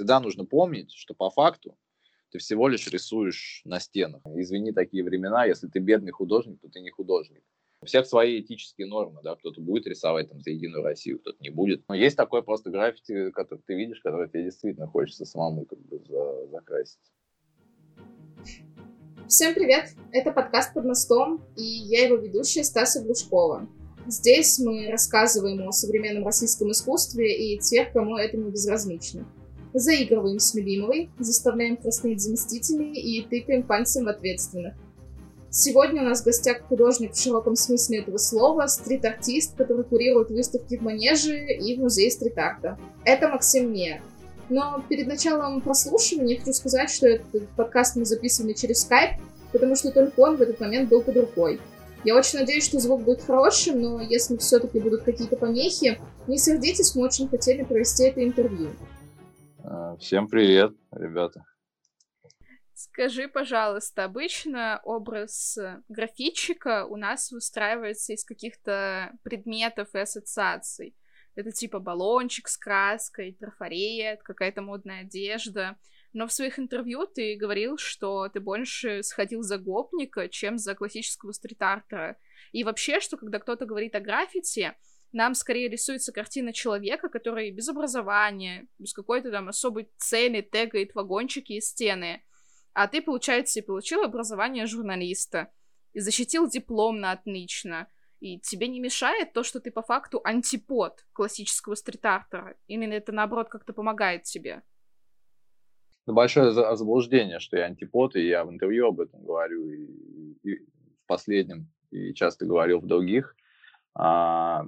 всегда нужно помнить, что по факту ты всего лишь рисуешь на стенах. Извини, такие времена, если ты бедный художник, то ты не художник. У всех свои этические нормы, да, кто-то будет рисовать там за Единую Россию, кто-то не будет. Но есть такое просто граффити, который ты видишь, которое тебе действительно хочется самому как бы за, закрасить. Всем привет! Это подкаст «Под мостом» и я его ведущая Стаса Глушкова. Здесь мы рассказываем о современном российском искусстве и тех, кому это не безразлично. Заигрываем с любимой, заставляем краснеть заместителей и тыкаем пальцем в ответственных. Сегодня у нас в гостях художник в широком смысле этого слова, стрит-артист, который курирует выставки в Манеже и в музее стрит-арта. Это Максим Мия. Но перед началом прослушивания хочу сказать, что этот подкаст мы записывали через Skype, потому что только он в этот момент был под рукой. Я очень надеюсь, что звук будет хорошим, но если все-таки будут какие-то помехи, не сердитесь, мы очень хотели провести это интервью. А, всем привет, ребята. Скажи, пожалуйста, обычно образ графитчика у нас выстраивается из каких-то предметов и ассоциаций. Это типа баллончик с краской, трафарет, какая-то модная одежда. Но в своих интервью ты говорил, что ты больше сходил за гопника, чем за классического стрит-артера. И вообще, что когда кто-то говорит о граффити, нам скорее рисуется картина человека, который без образования, без какой-то там особой цели тегает вагончики и стены. А ты, получается, и получил образование журналиста, и защитил диплом на отлично. И тебе не мешает то, что ты по факту антипод классического стрит-артера? Или это, наоборот, как-то помогает тебе? Ну, большое заблуждение, что я антипод, и я в интервью об этом говорю, и, и в последнем, и часто говорил в других. А,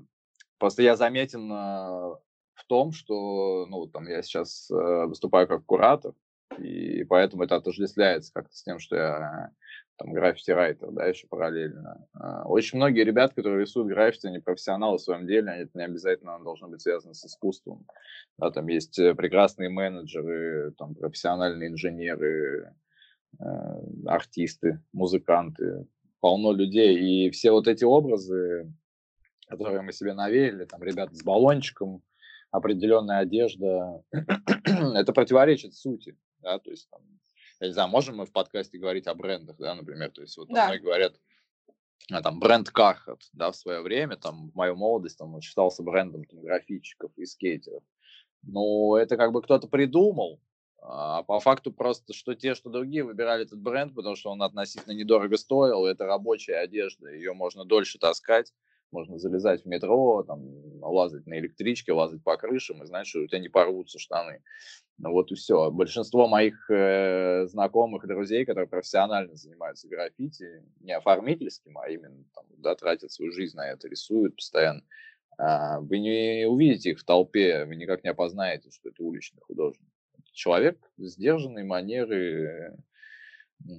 просто я заметен а, в том, что, ну, там, я сейчас а, выступаю как куратор, и поэтому это отождествляется как-то с тем, что я там граффити-райтер, да, еще параллельно. А, очень многие ребят, которые рисуют граффити, они профессионалы в своем деле, это не обязательно должно быть связано с искусством. Да, там есть э, прекрасные менеджеры, там профессиональные инженеры, э, артисты, музыканты, полно людей. И все вот эти образы, которые мы себе навеяли, там ребята с баллончиком, определенная одежда, это противоречит сути, да, то есть там я не знаю, можем мы в подкасте говорить о брендах, да, например, то есть вот да. многие говорят, а, там, бренд Carhartt, да, в свое время, там, в мою молодость, там, он считался брендом там, графичиков и скейтеров. Но это как бы кто-то придумал, а по факту просто, что те, что другие выбирали этот бренд, потому что он относительно недорого стоил, это рабочая одежда, ее можно дольше таскать, можно залезать в метро, там, лазать на электричке, лазать по крышам и знать, что у тебя не порвутся штаны. Ну вот и все. Большинство моих э, знакомых друзей, которые профессионально занимаются граффити, не оформительским, а именно там, да, тратят свою жизнь на это, рисуют постоянно, э, вы не увидите их в толпе, вы никак не опознаете, что это уличный художник. Человек сдержанной манеры, э,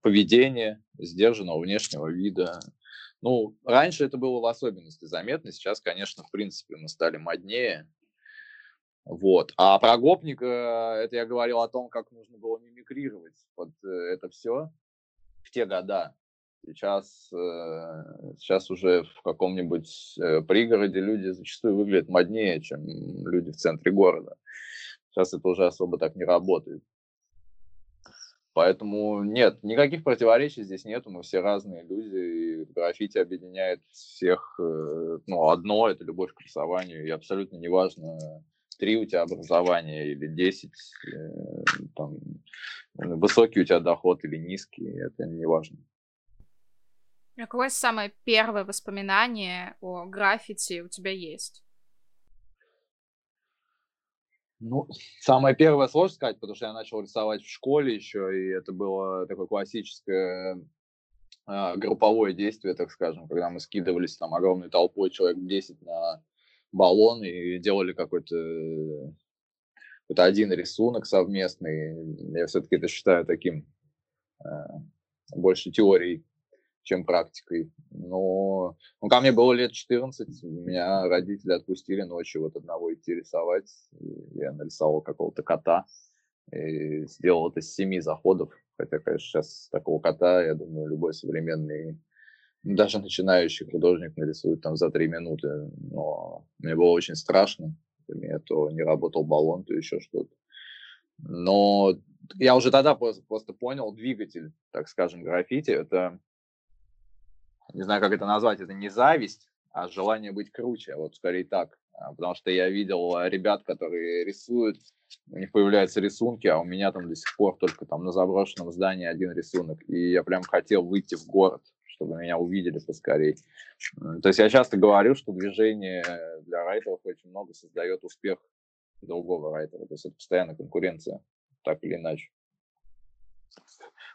поведения, сдержанного внешнего вида. Ну, раньше это было в особенности заметно, сейчас, конечно, в принципе, мы стали моднее, вот. А про гопника, это я говорил о том, как нужно было мимикрировать под э, это все в те года. Сейчас, э, сейчас уже в каком-нибудь э, пригороде люди зачастую выглядят моднее, чем люди в центре города. Сейчас это уже особо так не работает. Поэтому нет, никаких противоречий здесь нету, мы все разные люди, и граффити объединяет всех, ну, одно, это любовь к рисованию, и абсолютно неважно, три у тебя образования или десять, э, там, высокий у тебя доход или низкий, это не важно. А какое самое первое воспоминание о граффити у тебя есть? Ну, самое первое сложно сказать, потому что я начал рисовать в школе еще, и это было такое классическое э, групповое действие, так скажем, когда мы скидывались там огромной толпой, человек 10 на баллон и делали какой-то какой-то один рисунок совместный. Я все-таки это считаю таким э, больше теорией, чем практикой. Но ну, ко мне было лет 14, меня родители отпустили ночью вот одного идти рисовать. Я нарисовал какого-то кота и сделал это с семи заходов. Хотя, конечно, сейчас такого кота, я думаю, любой современный даже начинающий художник нарисует там за три минуты, но мне было очень страшно, мне то не работал баллон, то еще что-то. Но я уже тогда просто, просто понял двигатель, так скажем, граффити. Это, не знаю, как это назвать, это не зависть, а желание быть круче. Вот скорее так. А, потому что я видел ребят, которые рисуют, у них появляются рисунки, а у меня там до сих пор только там на заброшенном здании один рисунок. И я прям хотел выйти в город, чтобы меня увидели поскорей. То есть я часто говорю, что движение для райтеров очень много создает успех другого райтера. То есть это постоянная конкуренция, так или иначе.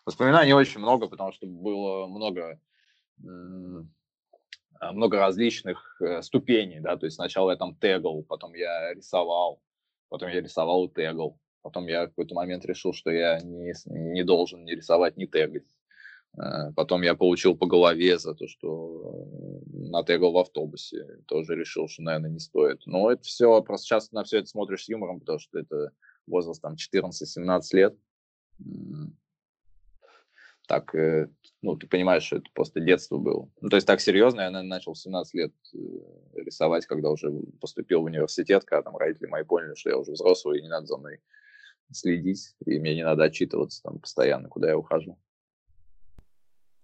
Воспоминаний очень много, потому что было много а, много различных э, ступеней, да, то есть сначала я там тегал, потом я рисовал, потом я рисовал и тегал, потом я в какой-то момент решил, что я не, не должен ни рисовать, ни тегать. Э, потом я получил по голове за то, что натегал в автобусе. Тоже решил, что, наверное, не стоит. Но это все, просто сейчас на все это смотришь с юмором, потому что это возраст там 14-17 лет так, э, ну, ты понимаешь, что это просто детство было. Ну, то есть так серьезно я, наверное, начал в 17 лет э, рисовать, когда уже поступил в университет, когда там родители мои поняли, что я уже взрослый, и не надо за мной следить, и мне не надо отчитываться там постоянно, куда я ухожу.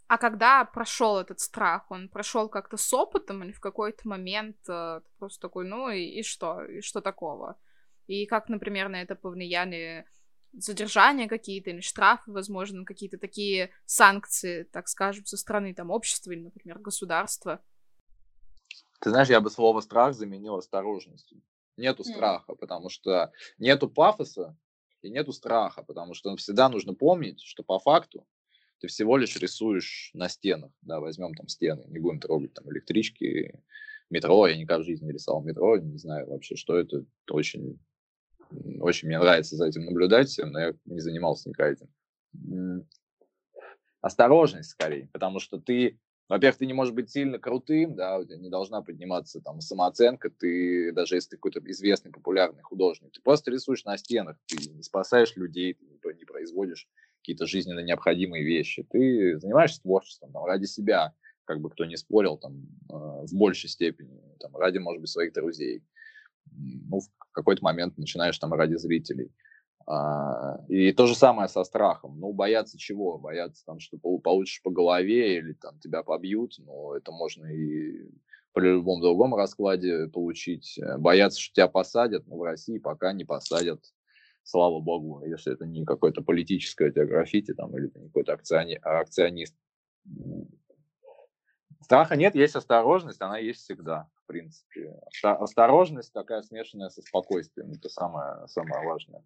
А когда прошел этот страх, он прошел как-то с опытом или в какой-то момент э, просто такой, ну и, и что, и что такого? И как, например, на это повлияли задержания какие-то или штрафы, возможно, какие-то такие санкции, так скажем, со стороны там общества или, например, государства. Ты знаешь, я бы слово страх заменил осторожностью. Нету mm. страха, потому что нету пафоса и нету страха, потому что всегда нужно помнить, что по факту ты всего лишь рисуешь на стенах, да, возьмем там стены, не будем трогать там электрички, метро, я никогда в жизни не рисовал метро, не знаю вообще, что это, очень очень мне нравится за этим наблюдать, но я не занимался никогда этим. Осторожность скорее, потому что ты, во-первых, ты не можешь быть сильно крутым, да, у тебя не должна подниматься там самооценка, ты, даже если ты какой-то известный, популярный художник, ты просто рисуешь на стенах, ты не спасаешь людей, ты не производишь какие-то жизненно необходимые вещи, ты занимаешься творчеством там, ради себя, как бы кто не спорил, там, э, в большей степени, там, ради, может быть, своих друзей ну, в какой-то момент начинаешь там ради зрителей. А, и то же самое со страхом. Ну, бояться чего? Бояться там, что получишь по голове или там тебя побьют. Ну, это можно и при любом другом раскладе получить. Э, бояться, что тебя посадят. Но в России пока не посадят. Слава богу, если это не какое-то политическое граффити там, или ты какой-то акциони- акционист. Страха нет, есть осторожность, она есть всегда в принципе. Осторожность такая смешанная со спокойствием, это самое, самое важное.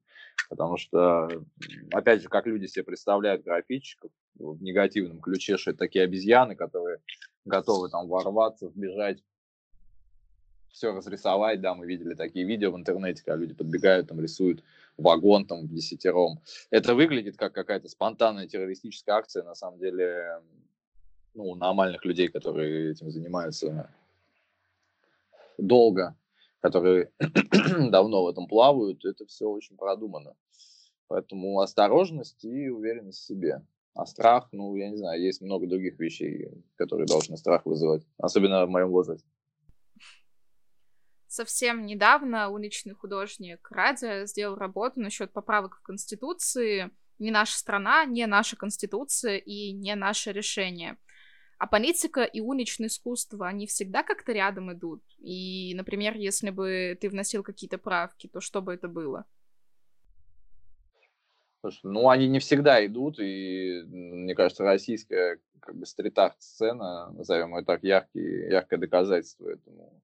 Потому что, опять же, как люди себе представляют графичиков в негативном ключе, что это такие обезьяны, которые готовы там ворваться, вбежать, все разрисовать, да, мы видели такие видео в интернете, когда люди подбегают, там рисуют вагон там в десятером. Это выглядит как какая-то спонтанная террористическая акция, на самом деле, ну, нормальных людей, которые этим занимаются, долго, которые давно в этом плавают, это все очень продумано. Поэтому осторожность и уверенность в себе. А страх, ну, я не знаю, есть много других вещей, которые должны страх вызывать, особенно в моем возрасте. Совсем недавно уличный художник Радя сделал работу насчет поправок в Конституции. Не наша страна, не наша Конституция и не наше решение. А политика и уличное искусство, они всегда как-то рядом идут. И, например, если бы ты вносил какие-то правки, то что бы это было? Ну, они не всегда идут, и, мне кажется, российская как бы стрит-арт-сцена, назовем ее так, яркий, яркое доказательство этому.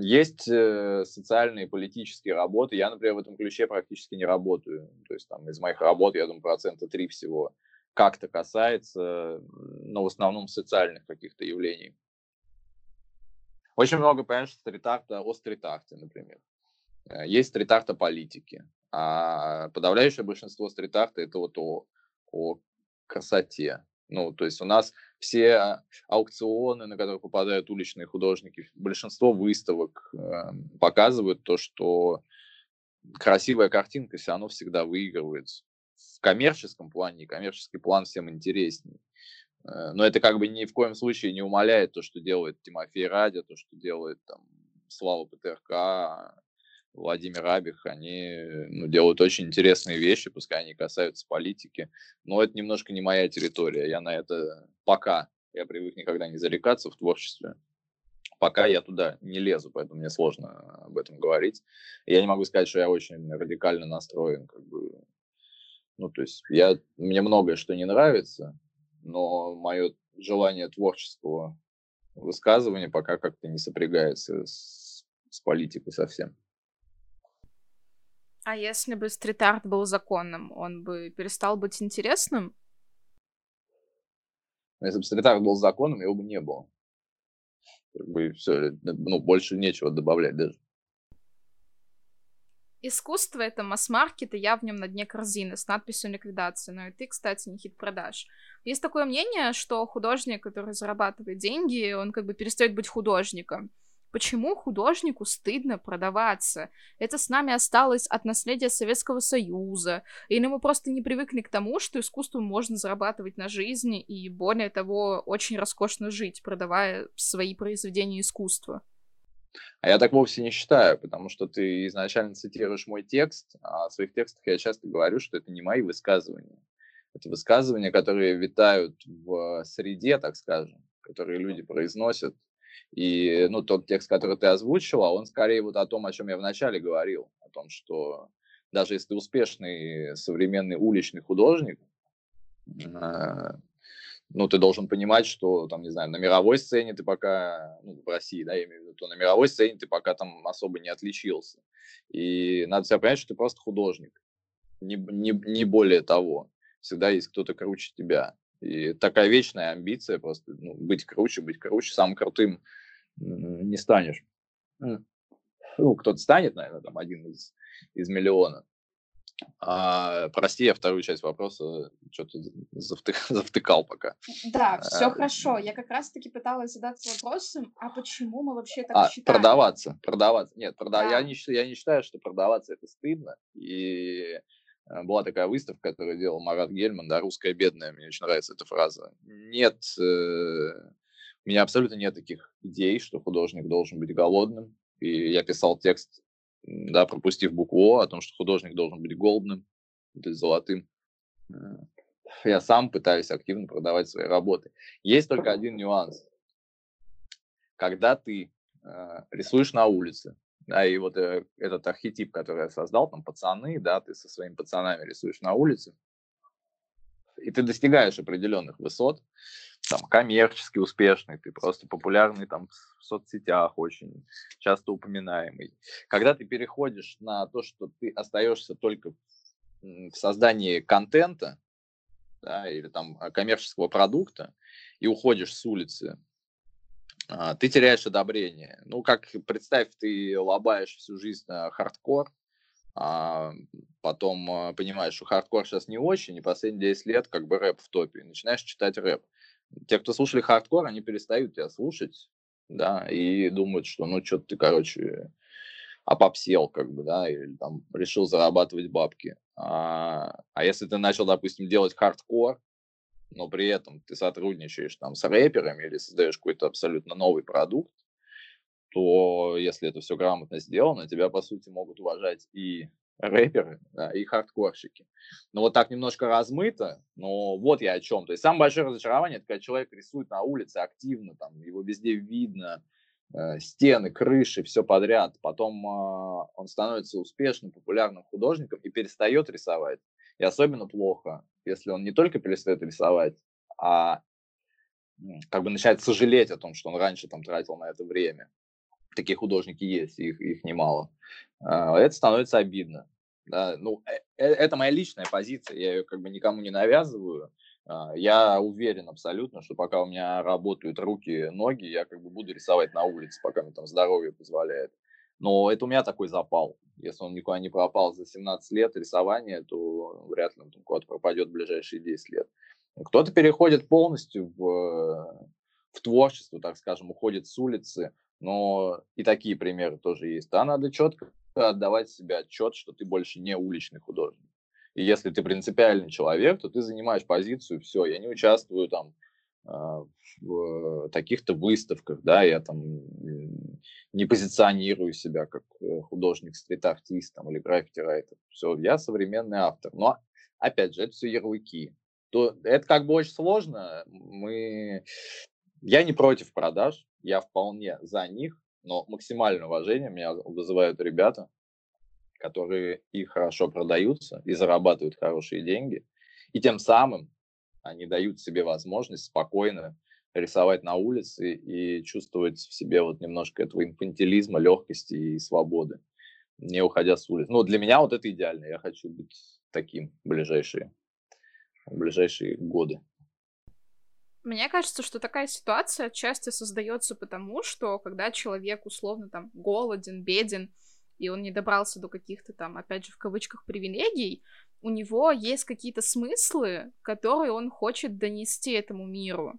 Есть э, социальные и политические работы. Я, например, в этом ключе практически не работаю. То есть там из моих работ, я думаю, процента три всего как-то касается, но в основном социальных каких-то явлений. Очень много, понимаешь, стрит-арта о стрит-арте, например. Э, есть стрит-арт о политике, а подавляющее большинство стрит-арта это вот о, о красоте. Ну, то есть у нас все аукционы, на которые попадают уличные художники, большинство выставок э, показывают то, что красивая картинка все равно всегда выигрывает в коммерческом плане, коммерческий план всем интереснее. Э, но это как бы ни в коем случае не умаляет то, что делает Тимофей Радя, то, что делает там Слава ПТРК, Владимир Абих, они ну, делают очень интересные вещи, пускай они касаются политики, но это немножко не моя территория. Я на это пока, я привык никогда не зарекаться в творчестве, пока я туда не лезу, поэтому мне сложно об этом говорить. Я не могу сказать, что я очень радикально настроен, как бы, ну, то есть я, мне многое что не нравится, но мое желание творческого высказывания пока как-то не сопрягается с, с политикой совсем. А если бы стрит-арт был законным, он бы перестал быть интересным? Если бы стрит-арт был законным, его бы не было. Как бы все, ну, больше нечего добавлять даже. Искусство — это масс-маркет, и я в нем на дне корзины с надписью «Ликвидация». Но и ты, кстати, не хит продаж. Есть такое мнение, что художник, который зарабатывает деньги, он как бы перестает быть художником. Почему художнику стыдно продаваться? Это с нами осталось от наследия Советского Союза. Или мы просто не привыкли к тому, что искусством можно зарабатывать на жизни и, более того, очень роскошно жить, продавая свои произведения искусства? А я так вовсе не считаю, потому что ты изначально цитируешь мой текст, а в своих текстах я часто говорю, что это не мои высказывания. Это высказывания, которые витают в среде, так скажем, которые люди произносят. И ну, тот текст, который ты озвучила, он скорее вот о том, о чем я вначале говорил, о том, что даже если ты успешный современный уличный художник, а, ну, ты должен понимать, что, там, не знаю, на мировой сцене ты пока, ну, в России, да, я имею в виду, то на мировой сцене ты пока там особо не отличился. И надо себя понять, что ты просто художник, не, не, не более того. Всегда есть кто-то круче тебя. И такая вечная амбиция просто, ну, быть круче, быть круче, самым крутым не станешь. Ну, кто-то станет, наверное, там один из, из миллиона. А, прости, я вторую часть вопроса что-то завтык, завтыкал пока. Да, все а, хорошо. Я как раз-таки пыталась задаться вопросом, а почему мы вообще так а, считаем? Продаваться, продаваться. Нет, прода... да. я, не, я не считаю, что продаваться это стыдно. И э, была такая выставка, которую делал Марат Гельман, да, «Русская бедная», мне очень нравится эта фраза. Нет, э, у меня абсолютно нет таких идей, что художник должен быть голодным. И я писал текст да, пропустив букву О, о том, что художник должен быть голубным, есть золотым. Э, я сам пытаюсь активно продавать свои работы. Есть только один нюанс. Когда ты э, рисуешь на улице, да, и вот э, этот архетип, который я создал, там пацаны, да, ты со своими пацанами рисуешь на улице, и ты достигаешь определенных высот, там, коммерчески успешный, ты просто популярный там в соцсетях очень часто упоминаемый. Когда ты переходишь на то, что ты остаешься только в создании контента, да, или там а, коммерческого продукта, и уходишь с улицы, а, ты теряешь одобрение. Ну, как представь, ты лабаешь всю жизнь на хардкор, а потом понимаешь, что хардкор сейчас не очень, и последние 10 лет как бы рэп в топе, и начинаешь читать рэп те, кто слушали хардкор, они перестают тебя слушать, да, и думают, что, ну, что ты, короче, опопсел, как бы, да, или там решил зарабатывать бабки. А, а если ты начал, допустим, делать хардкор, но при этом ты сотрудничаешь там с рэперами или создаешь какой-то абсолютно новый продукт, то если это все грамотно сделано, тебя, по сути, могут уважать и рэперы да, и хардкорщики. Но вот так немножко размыто, но вот я о чем. То есть самое большое разочарование, это когда человек рисует на улице активно, там его везде видно, э, стены, крыши, все подряд. Потом э, он становится успешным, популярным художником и перестает рисовать. И особенно плохо, если он не только перестает рисовать, а как бы начинает сожалеть о том, что он раньше там тратил на это время такие художники есть, их, их немало, а, это становится обидно. Да, ну, э, э, это моя личная позиция, я ее как бы никому не навязываю. А, я уверен абсолютно, что пока у меня работают руки, ноги, я как бы буду рисовать на улице, пока мне там здоровье позволяет. Но это у меня такой запал. Если он никуда не пропал за 17 лет рисования, то вряд ли он куда-то пропадет в ближайшие 10 лет. Кто-то переходит полностью в, в творчество, так скажем, уходит с улицы, но и такие примеры тоже есть. Да, надо четко отдавать себе отчет, что ты больше не уличный художник. И если ты принципиальный человек, то ты занимаешь позицию, все, я не участвую там в таких-то выставках, да, я там не позиционирую себя как э, художник, стрит-артист там, или граффити-райтер. Все, я современный автор. Но, опять же, это все ярлыки. То, это как бы очень сложно. Мы... Я не против продаж, я вполне за них, но максимальное уважение меня вызывают ребята, которые и хорошо продаются, и зарабатывают хорошие деньги, и тем самым они дают себе возможность спокойно рисовать на улице и чувствовать в себе вот немножко этого инфантилизма, легкости и свободы, не уходя с улицы. Ну, для меня вот это идеально. Я хочу быть таким в ближайшие, в ближайшие годы. Мне кажется, что такая ситуация отчасти создается потому, что когда человек условно там голоден, беден, и он не добрался до каких-то там, опять же, в кавычках, привилегий, у него есть какие-то смыслы, которые он хочет донести этому миру.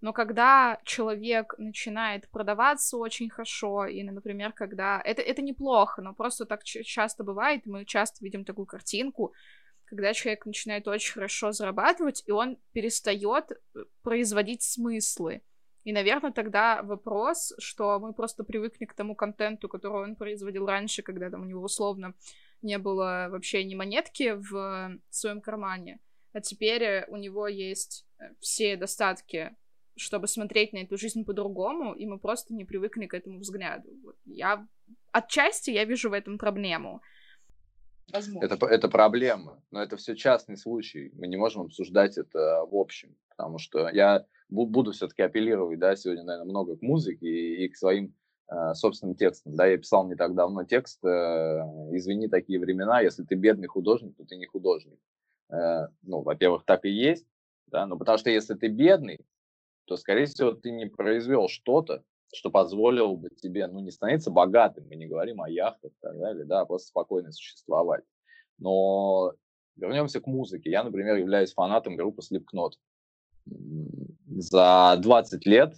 Но когда человек начинает продаваться очень хорошо, и, например, когда... Это, это неплохо, но просто так часто бывает, мы часто видим такую картинку, когда человек начинает очень хорошо зарабатывать, и он перестает э, производить смыслы. И, наверное, тогда вопрос, что мы просто привыкли к тому контенту, который он производил раньше, когда там у него условно не было вообще ни монетки в своем кармане, а теперь э, у него есть э, все достатки чтобы смотреть на эту жизнь по-другому, и мы просто не привыкли к этому взгляду. Вот. Я отчасти я вижу в этом проблему. Это, это проблема, но это все частный случай. Мы не можем обсуждать это в общем, потому что я буду все-таки апеллировать, да, сегодня, наверное, много к музыке и, и к своим э, собственным текстам. Да, я писал не так давно текст э, «Извини, такие времена, если ты бедный художник, то ты не художник». Э, ну, во-первых, так и есть, да, но потому что если ты бедный, то, скорее всего, ты не произвел что-то, что позволило бы тебе, ну, не становиться богатым, мы не говорим о яхтах и так далее, да, а просто спокойно существовать. Но вернемся к музыке. Я, например, являюсь фанатом группы Slipknot. За 20 лет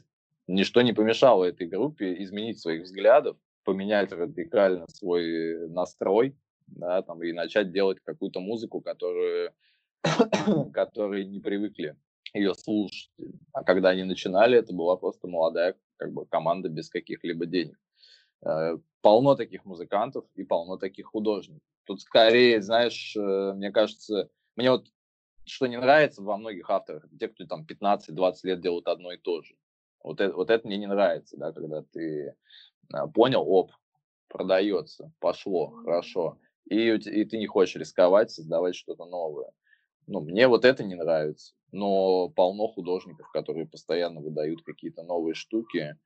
ничто не помешало этой группе изменить своих взглядов, поменять радикально свой настрой, да, там, и начать делать какую-то музыку, которую, которой не привыкли ее слушать. А когда они начинали, это была просто молодая как бы, команда без каких-либо денег. Э, полно таких музыкантов и полно таких художников. Тут скорее, знаешь, э, мне кажется, мне вот что не нравится во многих авторах, те, кто там 15-20 лет делают одно и то же. Вот это, вот это мне не нравится, да, когда ты а, понял, оп, продается, пошло, хорошо, и, и ты не хочешь рисковать, создавать что-то новое. Ну, мне вот это не нравится но полно художников, которые постоянно выдают какие-то новые штуки.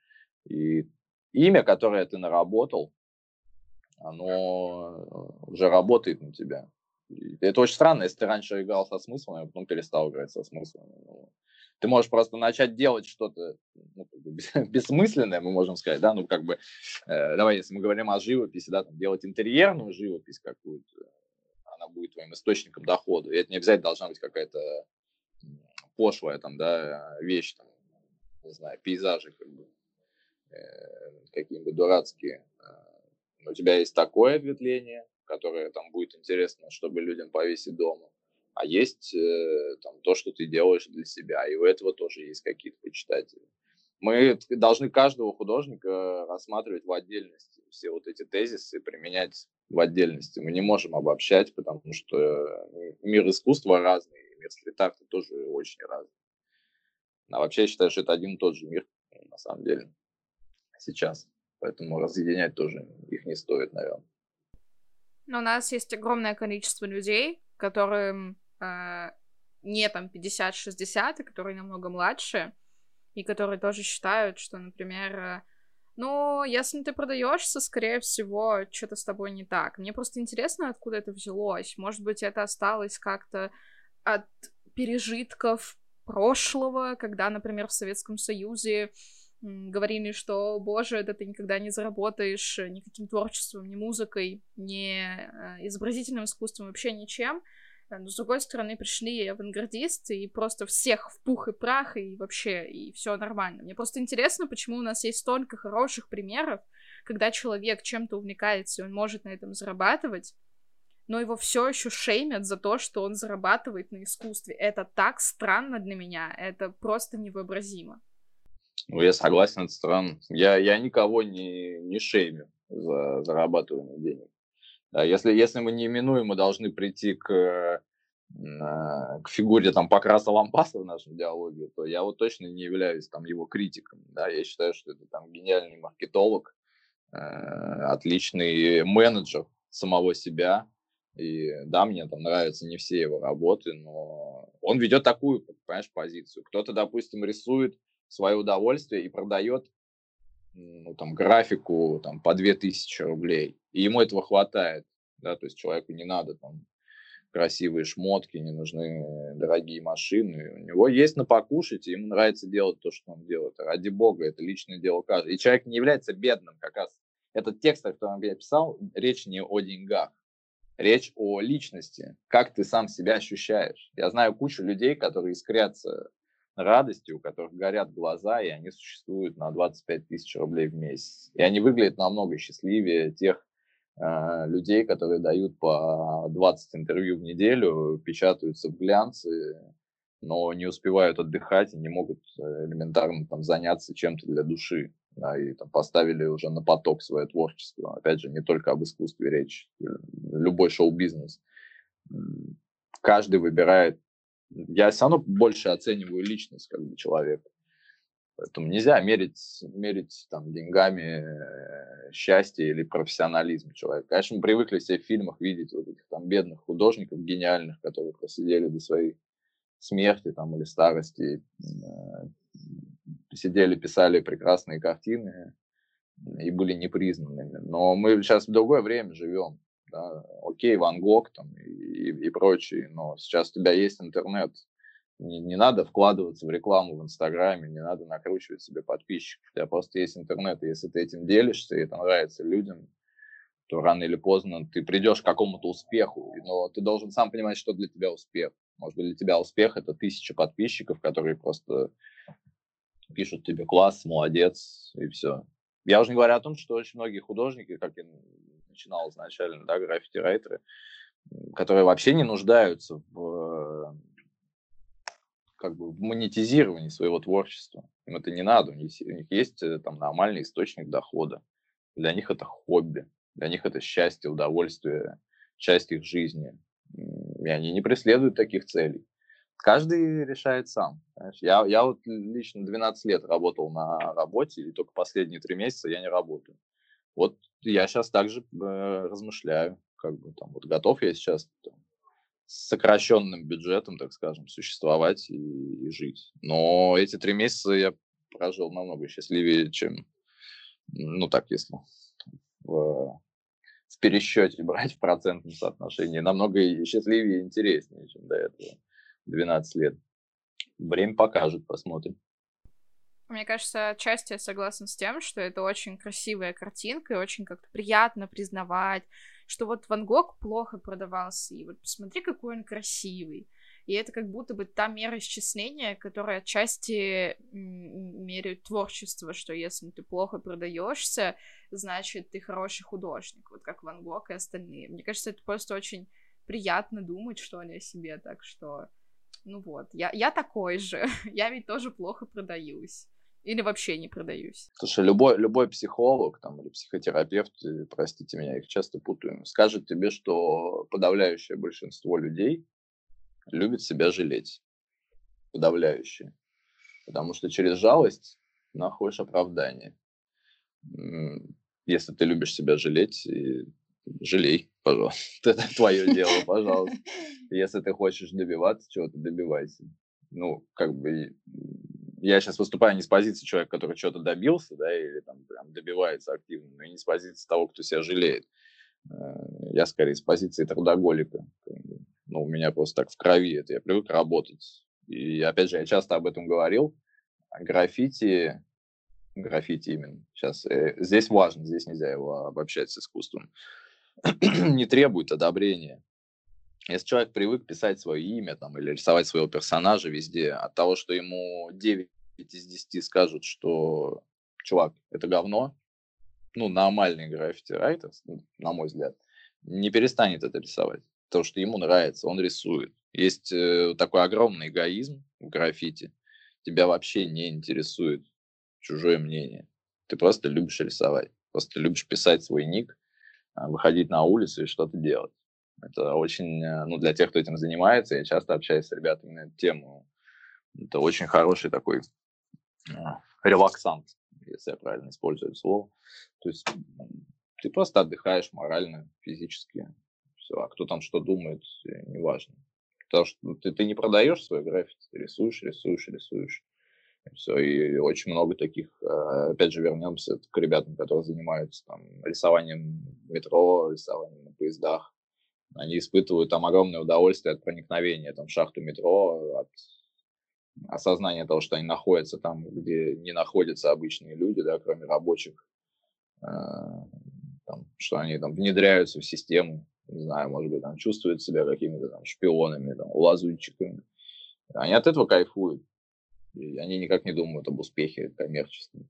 И имя, которое ты наработал, оно э, уже работает на тебя. И это очень странно, если ты раньше играл со смыслом, а потом перестал играть со смыслом. Ну, ты можешь просто начать делать что-то ну, как бы бессмысленное, мы можем сказать, да, ну как бы, э, давай, если мы говорим о живописи, да, там, делать интерьерную живопись какую-то, она будет твоим источником дохода. И это не обязательно должна быть какая-то пошлая там, да, вещь, там, не знаю, пейзажи как бы, э, какие-нибудь дурацкие. Но у тебя есть такое ответвление, которое там будет интересно, чтобы людям повесить дома. А есть э, там то, что ты делаешь для себя, и у этого тоже есть какие-то почитатели. Мы должны каждого художника рассматривать в отдельности. Все вот эти тезисы применять в отдельности. Мы не можем обобщать, потому что э, мир искусства разный мир стрит-арта тоже очень разный. А вообще я считаю, что это один и тот же мир, на самом деле, сейчас. Поэтому разъединять тоже их не стоит, наверное. Но у нас есть огромное количество людей, которым э, не там 50-60, и которые намного младше, и которые тоже считают, что, например, э, ну, если ты продаешься, скорее всего, что-то с тобой не так. Мне просто интересно, откуда это взялось. Может быть, это осталось как-то от пережитков прошлого, когда, например, в Советском Союзе говорили, что, боже, да ты никогда не заработаешь никаким творчеством, ни музыкой, ни э, изобразительным искусством, вообще ничем. Но, с другой стороны, пришли авангардисты и просто всех в пух и прах, и вообще, и все нормально. Мне просто интересно, почему у нас есть столько хороших примеров, когда человек чем-то увлекается, и он может на этом зарабатывать, но его все еще шеймят за то, что он зарабатывает на искусстве. Это так странно для меня, это просто невообразимо. Ну, я согласен, это странно. Я, я никого не, не шеймю за зарабатывание денег. Если, если мы неминуемо должны прийти к, к фигуре там Покраса Лампаса в нашем диалоге, то я вот точно не являюсь там его критиком. Да? Я считаю, что это там гениальный маркетолог, э, отличный менеджер самого себя. И да, мне там нравятся не все его работы, но он ведет такую, понимаешь, позицию. Кто-то, допустим, рисует свое удовольствие и продает ну, там, графику там, по 2000 рублей. И ему этого хватает. Да, то есть человеку не надо там красивые шмотки, не нужны дорогие машины. У него есть на покушать, и ему нравится делать то, что он делает. Ради бога, это личное дело каждого. И человек не является бедным, как раз. Этот текст, о котором я писал, речь не о деньгах. Речь о личности, как ты сам себя ощущаешь. Я знаю кучу людей, которые искрятся радостью, у которых горят глаза, и они существуют на 25 тысяч рублей в месяц. И они выглядят намного счастливее тех э, людей, которые дают по 20 интервью в неделю, печатаются в глянце, но не успевают отдыхать и не могут э, элементарно там заняться чем-то для души. Да, и там поставили уже на поток свое творчество. Опять же, не только об искусстве речь, любой шоу-бизнес. Каждый выбирает я все равно больше оцениваю личность как бы человека. Поэтому нельзя мерить, мерить там, деньгами э, счастье или профессионализм человека. Конечно, мы привыкли себе в фильмах видеть вот этих там бедных художников гениальных, которые просидели до своей смерти там, или старости, э, сидели, писали прекрасные картины и были непризнанными. Но мы сейчас в другое время живем да, окей, Ван Гог там и, и, прочие, но сейчас у тебя есть интернет, не, не надо вкладываться в рекламу в Инстаграме, не надо накручивать себе подписчиков, у тебя просто есть интернет, и если ты этим делишься, и это нравится людям, то рано или поздно ты придешь к какому-то успеху, но ты должен сам понимать, что для тебя успех. Может быть, для тебя успех – это тысяча подписчиков, которые просто пишут тебе «класс», «молодец» и все. Я уже не говорю о том, что очень многие художники, как и начинал изначально, да, граффити-райтеры, которые вообще не нуждаются в как бы в монетизировании своего творчества. Им это не надо, у них, у них есть э, там нормальный источник дохода. Для них это хобби, для них это счастье, удовольствие, часть их жизни. И они не преследуют таких целей. Каждый решает сам. Я, я вот лично 12 лет работал на работе, и только последние три месяца я не работаю. Вот я сейчас также э, размышляю, как бы там, вот готов я сейчас там, с сокращенным бюджетом, так скажем, существовать и, и жить. Но эти три месяца я прожил намного счастливее, чем, ну так, если в, в пересчете брать в процентном соотношении, намного счастливее и интереснее, чем до этого 12 лет. Время покажет, посмотрим. Мне кажется, отчасти я согласна с тем, что это очень красивая картинка, и очень как-то приятно признавать, что вот Ван Гог плохо продавался, и вот посмотри, какой он красивый. И это как будто бы та мера исчисления, которая отчасти меряет творчество, что если ты плохо продаешься, значит, ты хороший художник, вот как Ван Гог и остальные. Мне кажется, это просто очень приятно думать, что ли, о себе, так что, ну вот, я, я такой же, я ведь тоже плохо продаюсь. Или вообще не продаюсь? Слушай, любой, любой психолог там, или психотерапевт, простите меня, их часто путаю, скажет тебе, что подавляющее большинство людей любит себя жалеть. Подавляющее. Потому что через жалость находишь оправдание. Если ты любишь себя жалеть, жалей, пожалуйста. Это твое дело, пожалуйста. Если ты хочешь добиваться чего-то, добивайся. Ну, как бы я сейчас выступаю не с позиции человека, который что-то добился, да, или там прям добивается активно, но и не с позиции того, кто себя жалеет. Э, я скорее с позиции трудоголика. Ну, у меня просто так в крови это, я привык работать. И опять же, я часто об этом говорил. Граффити, граффити именно, сейчас, э, здесь важно, здесь нельзя его обобщать с искусством, не требует одобрения. Если человек привык писать свое имя там, или рисовать своего персонажа везде, от того, что ему 9 из 10 скажут, что чувак, это говно, ну, нормальный граффити райтер, ну, на мой взгляд, не перестанет это рисовать, потому что ему нравится, он рисует. Есть э, такой огромный эгоизм в граффити. Тебя вообще не интересует чужое мнение. Ты просто любишь рисовать, просто любишь писать свой ник, а, выходить на улицу и что-то делать. Это очень, э, ну, для тех, кто этим занимается, я часто общаюсь с ребятами на эту тему. Это очень хороший такой релаксант, если я правильно использую слово. То есть ты просто отдыхаешь морально, физически. Все. А кто там что думает, э, неважно. Потому что ты, ты не продаешь свой граффити, ты рисуешь, рисуешь, рисуешь. И все. И очень много таких, э, опять же, вернемся к ребятам, которые занимаются там, рисованием метро, рисованием на поездах. Они испытывают там огромное удовольствие от проникновения там, в шахту метро, от осознания того, что они находятся там, где не находятся обычные люди, да, кроме рабочих, э, там, что они там внедряются в систему, не знаю, может быть, там чувствуют себя какими-то там шпионами, там, лазутчиками. Они от этого кайфуют. И они никак не думают об успехе коммерческом.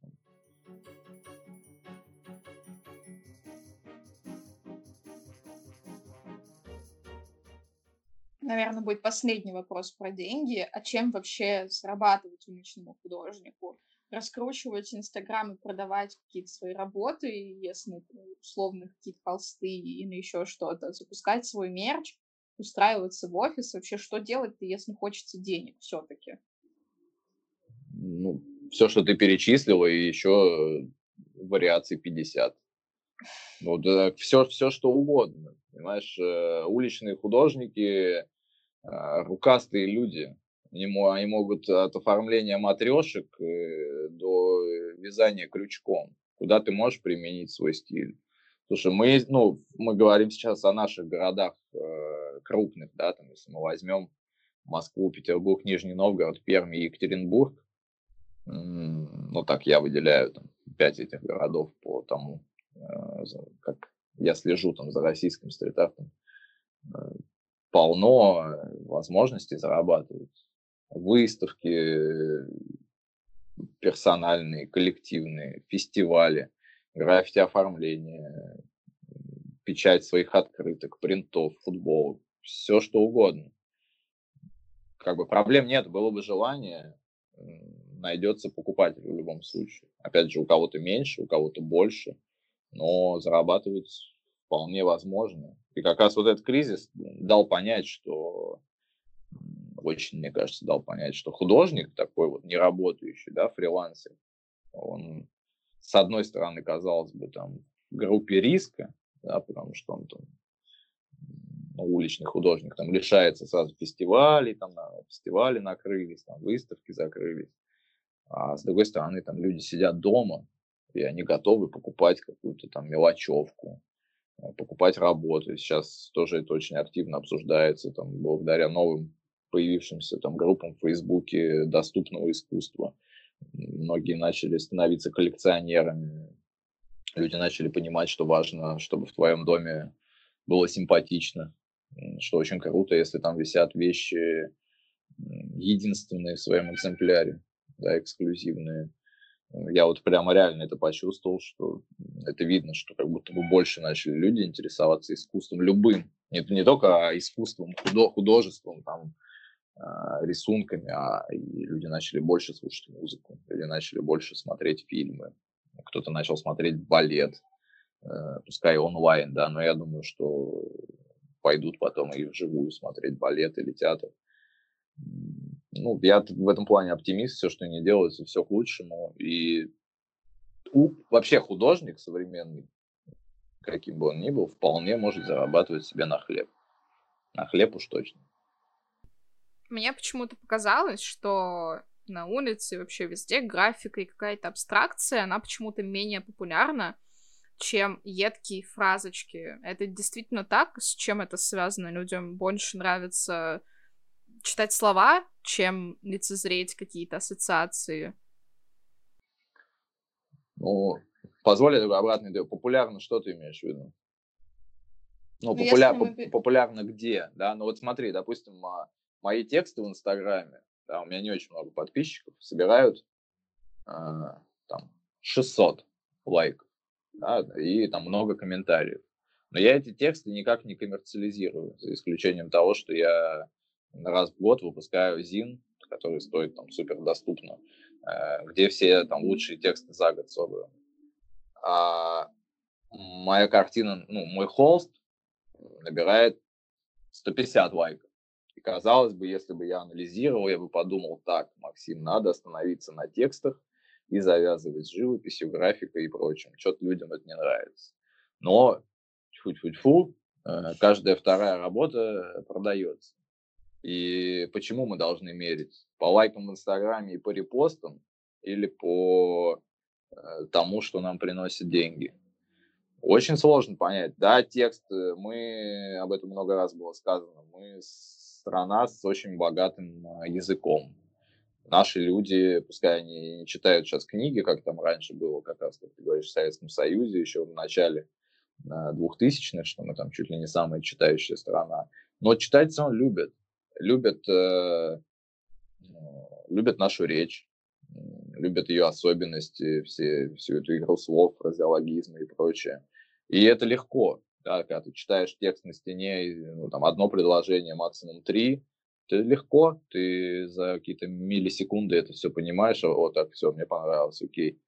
Наверное, будет последний вопрос про деньги. А чем вообще зарабатывать уличному художнику? раскручивать Инстаграм и продавать какие-то свои работы, если условно какие-то холсты или еще что-то, запускать свой мерч, устраиваться в офис, вообще что делать-то, если хочется денег все-таки? Ну, все, что ты перечислила, и еще вариаций 50. Вот, все, все, что угодно. Понимаешь, э, уличные художники, рукастые люди, они, могут от оформления матрешек э, до вязания крючком, куда ты можешь применить свой стиль. Слушай, мы, ну, мы говорим сейчас о наших городах э, крупных, да, там, если мы возьмем Москву, Петербург, Нижний Новгород, Пермь и Екатеринбург, ну, так я выделяю там пять этих городов по тому, э, как я слежу там за российским стрит-артом, э, полно возможностей зарабатывать выставки персональные, коллективные, фестивали, граффити оформление, печать своих открыток, принтов, футболок, все что угодно. Как бы проблем нет, было бы желание, найдется покупатель в любом случае. Опять же, у кого-то меньше, у кого-то больше, но зарабатывать вполне возможно. И как раз вот этот кризис дал понять, что очень, мне кажется, дал понять, что художник такой вот не работающий, да, фрилансер, он с одной стороны, казалось бы, там в группе риска, да, потому что он там ну, уличный художник, там лишается сразу фестивалей, там на фестивали накрылись, там выставки закрылись, а с другой стороны, там люди сидят дома, и они готовы покупать какую-то там мелочевку, покупать работу. Сейчас тоже это очень активно обсуждается, там, благодаря новым появившимся там группам в Фейсбуке доступного искусства. Многие начали становиться коллекционерами. Люди начали понимать, что важно, чтобы в твоем доме было симпатично, что очень круто, если там висят вещи единственные в своем экземпляре, да, эксклюзивные. Я вот прямо реально это почувствовал, что это видно, что как будто бы больше начали люди интересоваться искусством любым, не, не только искусством, худо, художеством, там, а, рисунками, а и люди начали больше слушать музыку, люди начали больше смотреть фильмы, кто-то начал смотреть балет, э, пускай онлайн, да, но я думаю, что пойдут потом и вживую смотреть балет или театр. Ну, я в этом плане оптимист, все, что не делается, все к лучшему. И у, вообще художник современный, каким бы он ни был, вполне может зарабатывать себе на хлеб. На хлеб уж точно. Мне почему-то показалось, что на улице вообще везде графика и какая-то абстракция, она почему-то менее популярна, чем едкие фразочки. Это действительно так? С чем это связано? Людям больше нравится читать слова, чем лицезреть какие-то ассоциации? Ну, позволь я обратно Популярно что ты имеешь в виду? Ну, ну популя... мы... популярно где, да? Ну вот смотри, допустим, а, мои тексты в Инстаграме, да, у меня не очень много подписчиков, собирают э, там 600 лайков, да, и там много комментариев. Но я эти тексты никак не коммерциализирую, за исключением того, что я раз в год выпускаю ЗИН, который стоит там супер доступно, э, где все там лучшие тексты за год собраны. А моя картина, ну, мой холст набирает 150 лайков. И казалось бы, если бы я анализировал, я бы подумал, так, Максим, надо остановиться на текстах и завязывать с живописью, графикой и прочим. Что-то людям это не нравится. Но, тьфу-тьфу-тьфу, э, каждая вторая работа продается. И почему мы должны мерить? По лайкам в Инстаграме и по репостам или по э, тому, что нам приносит деньги? Очень сложно понять. Да, текст, э, мы, об этом много раз было сказано, мы страна с очень богатым а, языком. Наши люди, пускай они не читают сейчас книги, как там раньше было, как раз, как ты говоришь, в Советском Союзе, еще в начале 2000-х, что мы там чуть ли не самая читающая страна, но читать все любят. Любят, э, любят нашу речь, любят ее особенности, все, всю эту игру слов, фразеологизмы и прочее. И это легко, да, когда ты читаешь текст на стене, ну, там одно предложение, максимум три, ты легко, ты за какие-то миллисекунды это все понимаешь, вот так, все, мне понравилось, окей.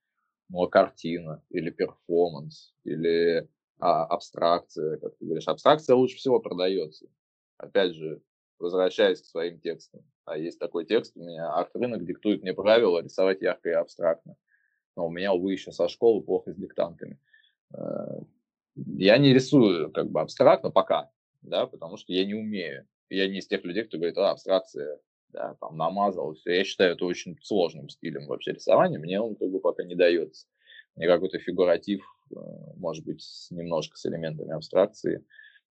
Ну, а картина, или перформанс, или а, абстракция, как ты говоришь. Абстракция лучше всего продается. Опять же, возвращаясь к своим текстам. А есть такой текст у меня, арт-рынок диктует мне правила рисовать ярко и абстрактно. Но у меня, увы, еще со школы плохо с диктантами. Э, я не рисую как бы абстрактно пока, да, потому что я не умею. Я не из тех людей, кто говорит, а, абстракция, да, там, намазал, все. Я считаю это очень сложным стилем вообще рисования, мне он как бы пока не дается. Мне какой-то фигуратив, э, может быть, немножко с элементами абстракции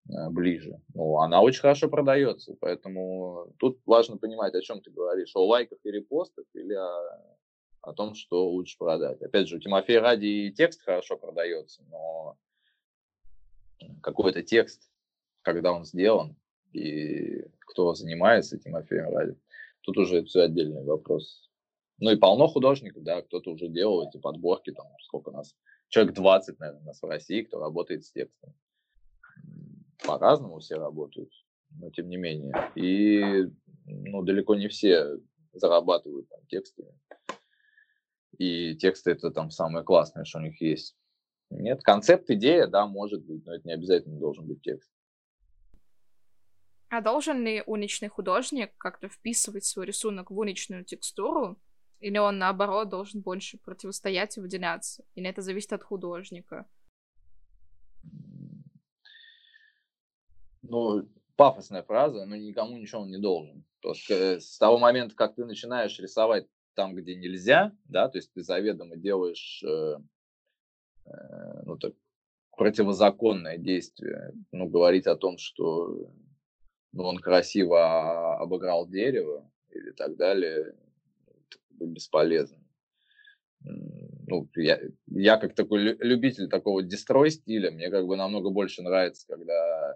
ближе. Ну, она очень хорошо продается, поэтому тут важно понимать, о чем ты говоришь, о лайках и репостах или о, о том, что лучше продать. Опять же, у Тимофея Ради текст хорошо продается, но какой-то текст, когда он сделан, и кто занимается Тимофеем Ради. Тут уже все отдельный вопрос. Ну и полно художников, да, кто-то уже делал эти подборки, там, сколько нас, человек 20, наверное, у нас в России, кто работает с текстом. По-разному все работают, но тем не менее. И, ну, далеко не все зарабатывают там текстами. И тексты это там самое классное, что у них есть. Нет, концепт, идея, да, может быть, но это не обязательно должен быть текст. А должен ли уличный художник как-то вписывать свой рисунок в уличную текстуру? Или он, наоборот, должен больше противостоять и выделяться? Или это зависит от художника? Ну, пафосная фраза, но никому ничего он не должен. Потому что э, с того момента, как ты начинаешь рисовать там, где нельзя, да, то есть ты заведомо делаешь э, Э, ну, так, противозаконное действие. Ну, говорить о том, что ну, он красиво обыграл дерево или так далее, бесполезно. Ну, я, я как такой любитель такого дестрой стиля, мне как бы намного больше нравится, когда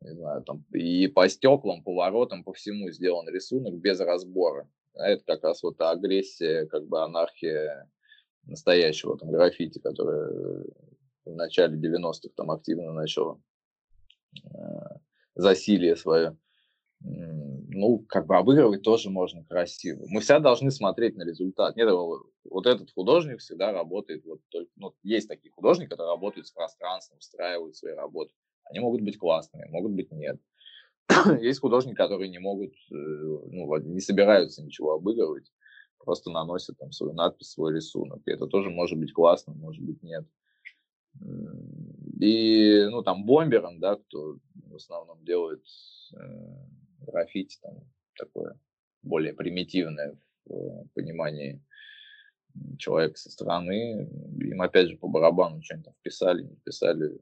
не знаю, там и по стеклам, по воротам, по всему сделан рисунок без разбора. А это как раз вот агрессия, как бы анархия настоящего там граффити, которое в начале 90-х там активно начало э, засилие свое. Ну, как бы обыгрывать тоже можно красиво. Мы всегда должны смотреть на результат. Нет, вот этот художник всегда работает, вот только, ну, есть такие художники, которые работают с пространством, встраивают свои работы. Они могут быть классные, могут быть нет. есть художники, которые не могут, э, ну, не собираются ничего обыгрывать просто наносят там свою надпись, свой рисунок. И это тоже может быть классно, может быть нет. И, ну, там, бомбером, да, кто в основном делает э, граффити, там, такое более примитивное в э, понимании человека со стороны, им опять же по барабану что-нибудь там вписали, не вписали.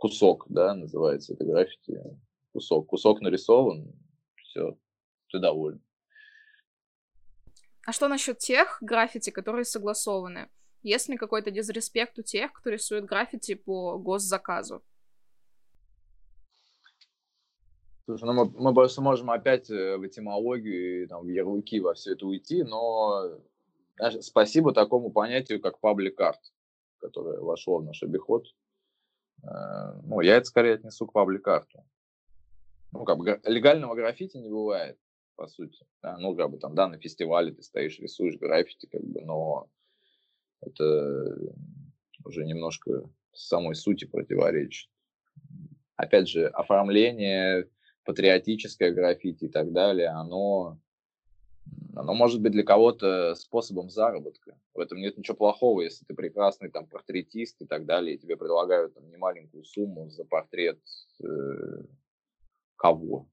Кусок, да, называется это граффити. Кусок. Кусок нарисован, все, ты доволен. А что насчет тех граффити, которые согласованы? Есть ли какой-то дизреспект у тех, кто рисует граффити по госзаказу? Слушай, ну мы, мы просто можем опять э, в этимологию, там, в ярлыки во все это уйти, но знаешь, спасибо такому понятию, как паблик арт, которое вошло в наш обиход. Э, ну, я это скорее отнесу к паблик-арту. Ну, как бы легального граффити не бывает, по сути. Да? Ну, как бы там, да, на фестивале ты стоишь, рисуешь граффити, как бы, но это уже немножко самой сути противоречит. Опять же, оформление, патриотическое граффити и так далее, оно оно может быть для кого-то способом заработка. В этом нет ничего плохого, если ты прекрасный там портретист и так далее, и тебе предлагают там немаленькую сумму за портрет э, кого?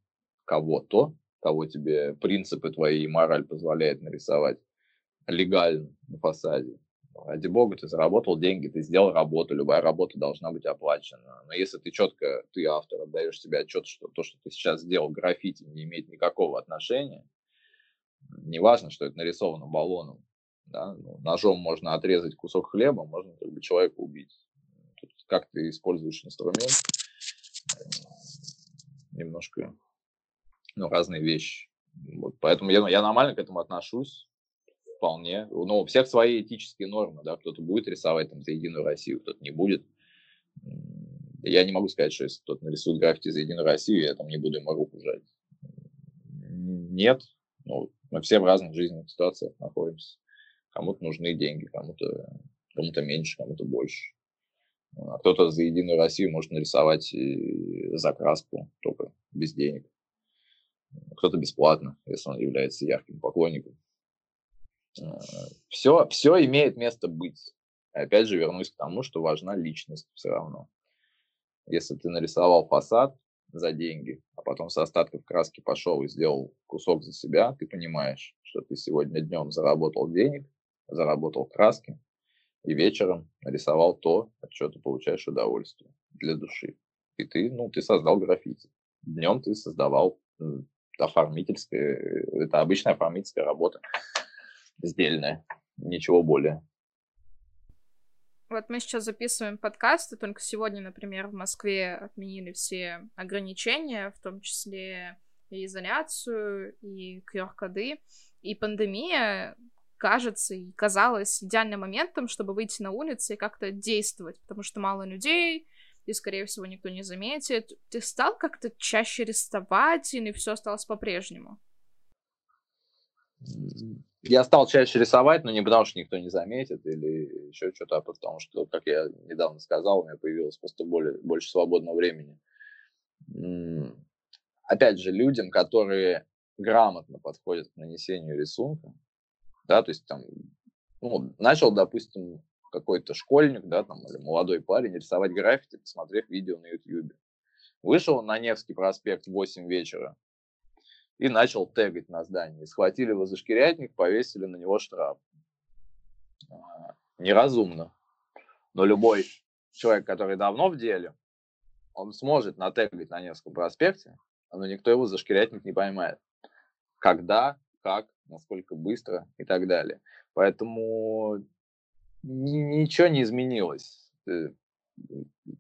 Кого-то, кого тебе принципы твои и мораль позволяет нарисовать легально на фасаде. Ради бога, ты заработал деньги, ты сделал работу, любая работа должна быть оплачена. Но если ты четко, ты автор, отдаешь себе отчет, что то, что ты сейчас сделал граффити, не имеет никакого отношения, неважно, что это нарисовано баллоном, да, ну, ножом можно отрезать кусок хлеба, можно как бы человека убить. Тут как ты используешь инструмент, немножко ну, разные вещи. Вот, поэтому я, я нормально к этому отношусь, вполне. Ну, у всех свои этические нормы, да, кто-то будет рисовать там за Единую Россию, кто-то не будет. Я не могу сказать, что если кто-то нарисует граффити за Единую Россию, я там не буду ему руку жать. Нет, ну, мы все в разных жизненных ситуациях находимся. Кому-то нужны деньги, кому-то кому-то меньше, кому-то больше. А кто-то за Единую Россию может нарисовать за краску, только без денег. Кто-то бесплатно, если он является ярким поклонником. Все, все имеет место быть. Опять же, вернусь к тому, что важна личность все равно. Если ты нарисовал фасад, за деньги, а потом с остатков краски пошел и сделал кусок за себя, ты понимаешь, что ты сегодня днем заработал денег, заработал краски, и вечером нарисовал то, от чего ты получаешь удовольствие для души. И ты, ну, ты создал граффити. Днем ты создавал оформительское, это обычная оформительская работа, сдельная, ничего более. Вот мы сейчас записываем подкасты, только сегодня, например, в Москве отменили все ограничения, в том числе и изоляцию, и QR-коды. И пандемия кажется и казалась идеальным моментом, чтобы выйти на улицы и как-то действовать, потому что мало людей, и, скорее всего, никто не заметит. Ты стал как-то чаще рисовать, или все осталось по-прежнему? Я стал чаще рисовать, но не потому, что никто не заметит или еще что-то, а потому что, как я недавно сказал, у меня появилось просто более, больше свободного времени. Опять же, людям, которые грамотно подходят к нанесению рисунка, да, то есть там, ну, начал, допустим, какой-то школьник, да, там, или молодой парень рисовать граффити, посмотрев видео на YouTube. Вышел на Невский проспект в 8 вечера, и начал тегать на здании. Схватили его за шкирятник, повесили на него штраф. А, неразумно. Но любой человек, который давно в деле, он сможет натегать на Невском проспекте, но никто его за шкирятник не поймает. Когда, как, насколько быстро и так далее. Поэтому ничего не изменилось. Э,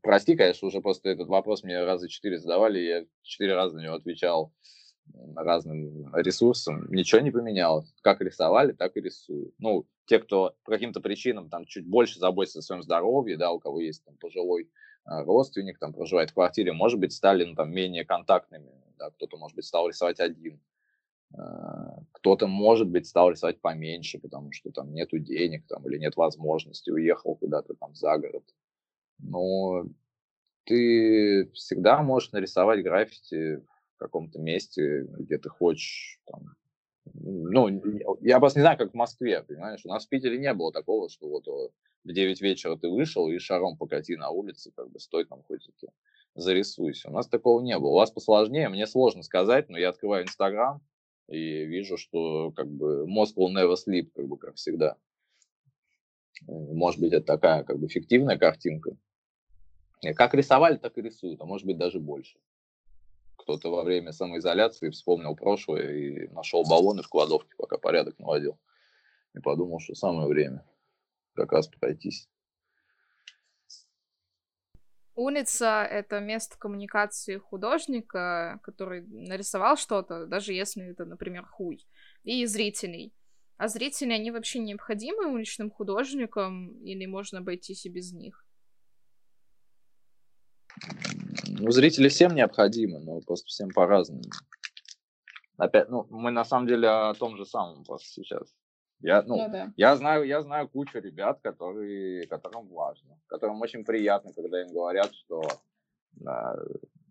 прости, конечно, уже просто этот вопрос мне раза четыре задавали, я четыре раза на него отвечал разным ресурсам, ничего не поменялось. Как рисовали, так и рисуют. Ну, те, кто по каким-то причинам там чуть больше заботится о своем здоровье, да, у кого есть там пожилой а, родственник, там проживает в квартире, может быть, стали ну, там менее контактными, да, кто-то, может быть, стал рисовать один, а, кто-то, может быть, стал рисовать поменьше, потому что там нету денег там, или нет возможности, уехал куда-то там за город. Но ты всегда можешь нарисовать граффити в каком-то месте, где ты хочешь. Там, ну, я просто не знаю, как в Москве, понимаешь? У нас в Питере не было такого, что вот в 9 вечера ты вышел и шаром покати на улице, как бы стой там хоть это, зарисуйся. У нас такого не было. У вас посложнее, мне сложно сказать, но я открываю Инстаграм и вижу, что как бы Moscow will never sleep, как бы как всегда. Может быть, это такая как бы фиктивная картинка. Как рисовали, так и рисуют, а может быть даже больше кто-то во время самоизоляции вспомнил прошлое и нашел баллоны в кладовке, пока порядок наводил. И подумал, что самое время как раз пройтись. Улица — это место коммуникации художника, который нарисовал что-то, даже если это, например, хуй, и зрителей. А зрители, они вообще необходимы уличным художникам, или можно обойтись и без них? Ну, зрители всем необходимы, но просто всем по-разному. Опять, ну, мы на самом деле о том же самом просто сейчас. Я, ну, ну да. я знаю, я знаю кучу ребят, которые, которым важно, которым очень приятно, когда им говорят, что, да,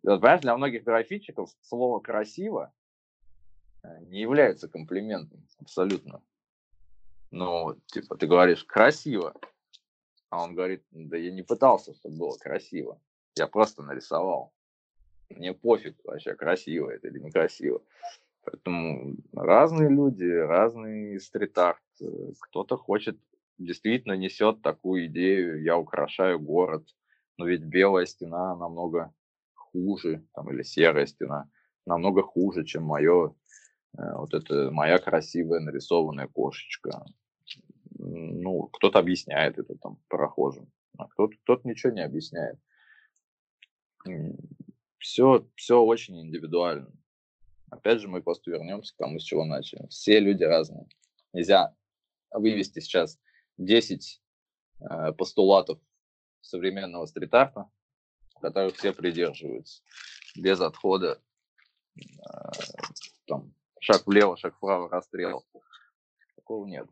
понимаешь, для многих графитчиков слово красиво э, не является комплиментом абсолютно. Ну, типа, ты говоришь красиво, а он говорит, да я не пытался, чтобы было красиво. Я просто нарисовал. Мне пофиг вообще, красиво это или некрасиво. Поэтому разные люди, разный стрит-арт. Кто-то хочет, действительно несет такую идею, я украшаю город, но ведь белая стена намного хуже, там, или серая стена намного хуже, чем мое, э, вот это моя красивая нарисованная кошечка. Ну, кто-то объясняет это там прохожим, а кто-то кто ничего не объясняет. Все, все очень индивидуально. Опять же, мы просто вернемся к тому, с чего начали. Все люди разные. Нельзя вывести сейчас 10 э, постулатов современного стрит-арта, которых все придерживаются, без отхода. Э, там, шаг влево, шаг вправо, расстрел. Такого нет.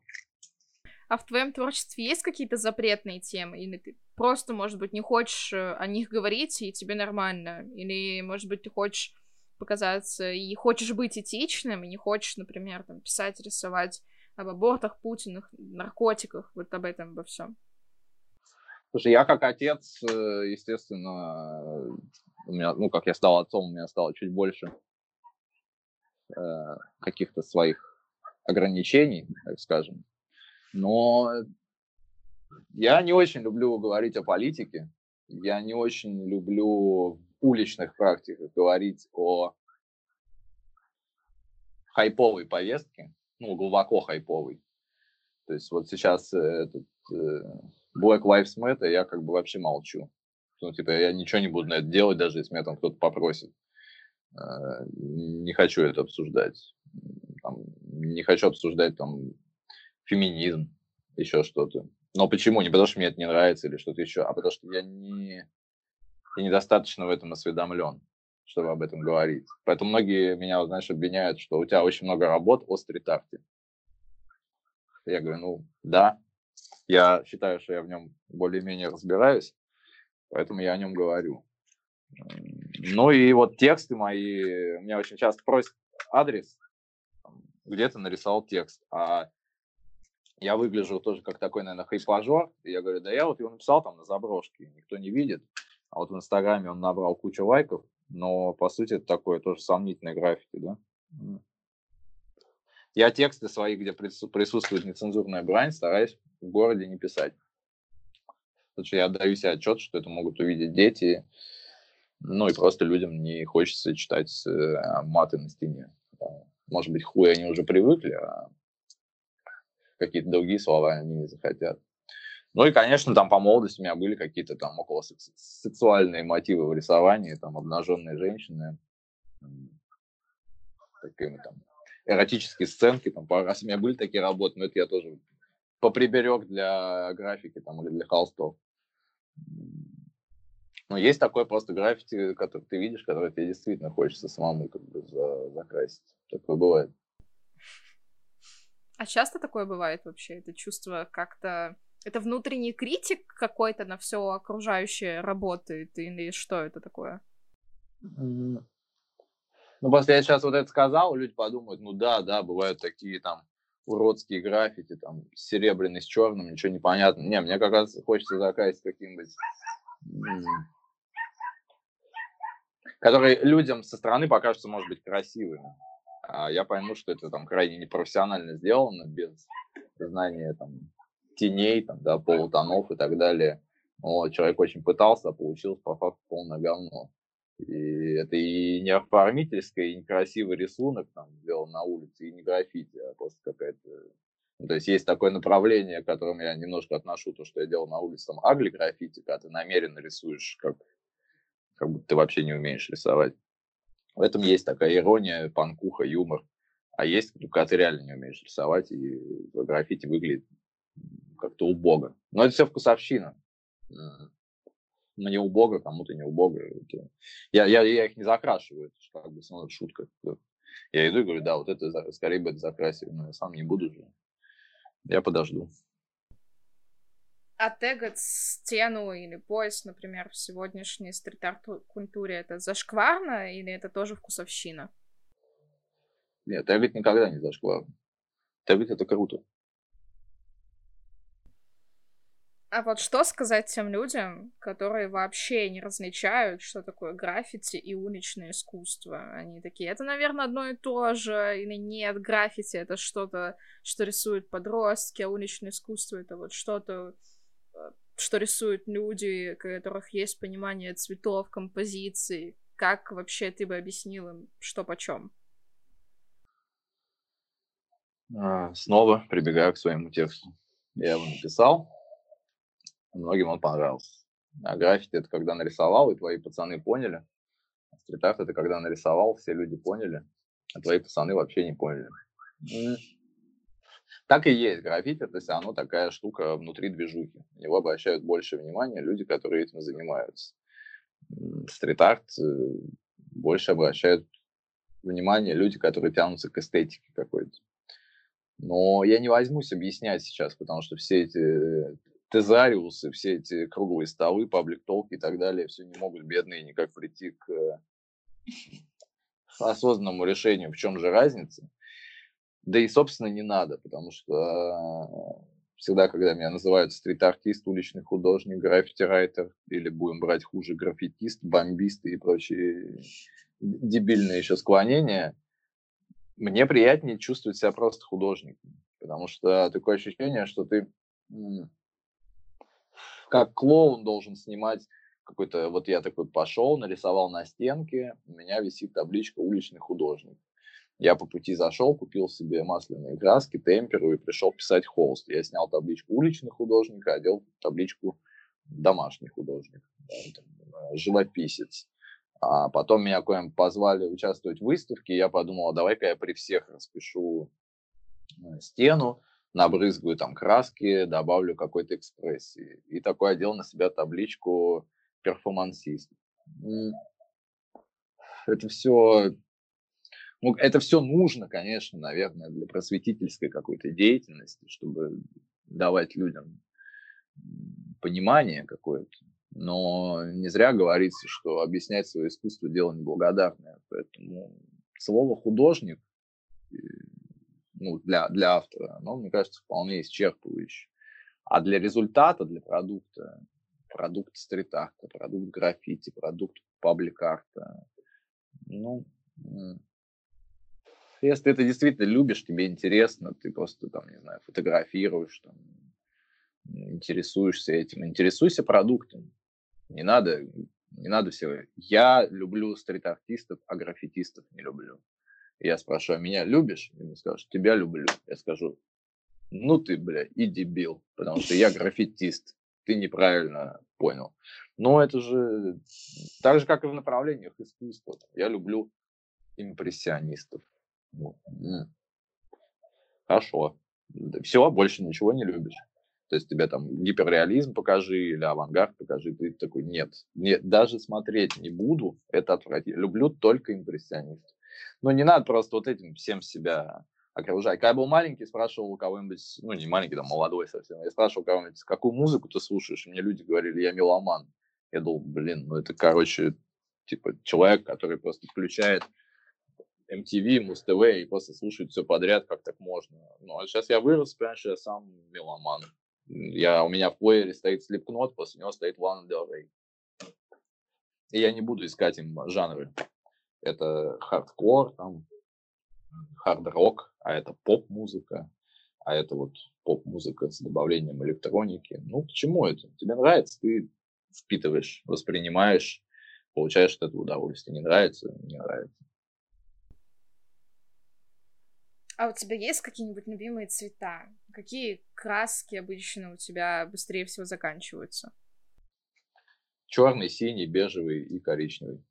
А в твоем творчестве есть какие-то запретные темы? Или ты просто, может быть, не хочешь э, о них говорить, и тебе нормально? Или, может быть, ты хочешь показаться и хочешь быть этичным, и не хочешь, например, там, писать, рисовать об абортах, Путинах, наркотиках, вот об этом, обо всем. Слушай, я как отец, э, естественно, у меня, ну, как я стал отцом, у меня стало чуть больше э, каких-то своих ограничений, так скажем. Но я не очень люблю говорить о политике. Я не очень люблю уличных практиках говорить о хайповой повестке, ну, глубоко хайповой. То есть вот сейчас э, этот э, Black Lives Matter, я как бы вообще молчу. Ну, типа, я ничего не буду на это делать, даже если меня там кто-то попросит. Э, не хочу это обсуждать. Там, не хочу обсуждать там феминизм, еще что-то. Но почему? Не потому, что мне это не нравится или что-то еще, а потому что я не, и недостаточно в этом осведомлен, чтобы об этом говорить. Поэтому многие меня, знаешь, обвиняют, что у тебя очень много работ о стрит-арте. Я говорю, ну да, я считаю, что я в нем более-менее разбираюсь, поэтому я о нем говорю. Ну и вот тексты мои, меня очень часто просят адрес, где то нарисовал текст, а я выгляжу тоже как такой, наверное, хайпажор, и я говорю, да я вот его написал там на заброшке, никто не видит, а вот в Инстаграме он набрал кучу лайков, но по сути это такое тоже сомнительное граффити, да. Я тексты свои, где присутствует нецензурная брань, стараюсь в городе не писать. Потому что я отдаю себе отчет, что это могут увидеть дети, ну и просто людям не хочется читать э, маты на стене. Может быть, хуй они уже привыкли, а какие-то другие слова они не захотят. Ну и, конечно, там по молодости у меня были какие-то там около сексуальные мотивы в рисовании, там обнаженные женщины, такими там эротические сценки, там пару раз у меня были такие работы, но это я тоже поприберег для графики там или для холстов. Но есть такое просто граффити, который ты видишь, который тебе действительно хочется самому как бы за, закрасить. Такое бывает. А часто такое бывает вообще? Это чувство как-то это внутренний критик какой-то на все окружающее работает, или что это такое? Ну, просто я сейчас вот это сказал, люди подумают, ну да, да, бывают такие там уродские граффити, там, серебряный с черным, ничего не понятно. Не, мне как раз хочется закрасить каким-нибудь который людям со стороны покажется, может быть, красивым. А я пойму, что это там крайне непрофессионально сделано, без знания там теней, там, да, полутонов и так далее. Вот, человек очень пытался, а получилось по факту полное говно. И это и не оформительское, и некрасивый рисунок там сделан на улице, и не граффити, а просто какая-то... Ну, то есть есть такое направление, к которому я немножко отношу, то, что я делал на улице, там, агли граффити, когда ты намеренно рисуешь, как, как будто ты вообще не умеешь рисовать. В этом есть такая ирония, панкуха, юмор. А есть, когда ты реально не умеешь рисовать, и граффити выглядит как-то убого. Но это все вкусовщина. Мне убого, кому-то не убого. Я, я, я их не закрашиваю, это как бы ну, шутка. Я иду и говорю, да, вот это скорее бы это закрасили, но я сам не буду же. Я подожду. А тегать стену или пояс, например, в сегодняшней стрит-арт-культуре, это зашкварно или это тоже вкусовщина? Нет, тегать никогда не зашкварно. Тегать это круто. А вот что сказать тем людям, которые вообще не различают, что такое граффити и уличное искусство? Они такие, это, наверное, одно и то же, или нет, граффити это что-то, что рисуют подростки, а уличное искусство это вот что-то, что рисуют люди, у которых есть понимание цветов, композиций. Как вообще ты бы объяснил им, что почем? А, снова прибегаю к своему тексту. Я его написал, многим он понравился. А граффити это когда нарисовал, и твои пацаны поняли. А стрит-арт это когда нарисовал, все люди поняли, а твои пацаны вообще не поняли. Так и есть граффити, то есть оно такая штука внутри движухи. На него обращают больше внимания люди, которые этим занимаются. Стрит-арт э, больше обращают внимание люди, которые тянутся к эстетике какой-то. Но я не возьмусь объяснять сейчас, потому что все эти тезариусы, все эти круглые столы, паблик-толки и так далее, все не могут бедные никак прийти к э, осознанному решению, в чем же разница. Да и, собственно, не надо, потому что э, всегда, когда меня называют стрит-артист, уличный художник, граффити-райтер, или будем брать хуже, граффитист, бомбист и прочие дебильные еще склонения, мне приятнее чувствовать себя просто художником, потому что такое ощущение, что ты как клоун должен снимать какой-то, вот я такой пошел, нарисовал на стенке, у меня висит табличка «Уличный художник». Я по пути зашел, купил себе масляные краски, темперу и пришел писать холст. Я снял табличку «Уличный художник», а одел табличку «Домашний художник», э, «Живописец». А потом меня куда-нибудь позвали участвовать в выставке, я подумал, а давай-ка я при всех распишу э, стену, набрызгаю там краски, добавлю какой-то экспрессии. И такой одел на себя табличку перформансист. Это все, ну, это все нужно, конечно, наверное, для просветительской какой-то деятельности, чтобы давать людям понимание какое-то. Но не зря говорится, что объяснять свое искусство дело неблагодарное. Поэтому слово художник ну, для, для автора, но, мне кажется, вполне исчерпывающе. А для результата, для продукта, продукт стрит-арта, продукт граффити, продукт паблик-арта, ну, если ты это действительно любишь, тебе интересно, ты просто там, не знаю, фотографируешь, там, интересуешься этим, интересуйся продуктом. Не надо, не надо все. Я люблю стрит-артистов, а граффитистов не люблю. Я спрашиваю, а меня любишь? И мне скажут, тебя люблю. Я скажу, ну ты, бля, и дебил, потому что я граффитист. Ты неправильно понял. Но это же так же, как и в направлениях искусства. Я люблю импрессионистов. Хорошо. Все, больше ничего не любишь. То есть тебе там гиперреализм покажи или авангард покажи. Ты такой, нет, нет, даже смотреть не буду, это отвратительно. Люблю только импрессионистов. Но не надо просто вот этим всем себя окружать. Когда я был маленький, спрашивал у кого-нибудь, ну не маленький, там молодой совсем, я спрашивал у кого-нибудь, какую музыку ты слушаешь? И мне люди говорили, я меломан. Я думал, блин, ну это, короче, типа человек, который просто включает MTV, Муз-ТВ и просто слушает все подряд, как так можно. Ну, а сейчас я вырос, понимаешь, я сам меломан. Я, у меня в плеере стоит Slipknot, после него стоит Lana Del Rey. И я не буду искать им жанры это хардкор, там, хард-рок, а это поп-музыка, а это вот поп-музыка с добавлением электроники. Ну, к чему это? Тебе нравится, ты впитываешь, воспринимаешь, получаешь от этого удовольствие. Не нравится, не нравится. А у тебя есть какие-нибудь любимые цвета? Какие краски обычно у тебя быстрее всего заканчиваются? Черный, синий, бежевый и коричневый.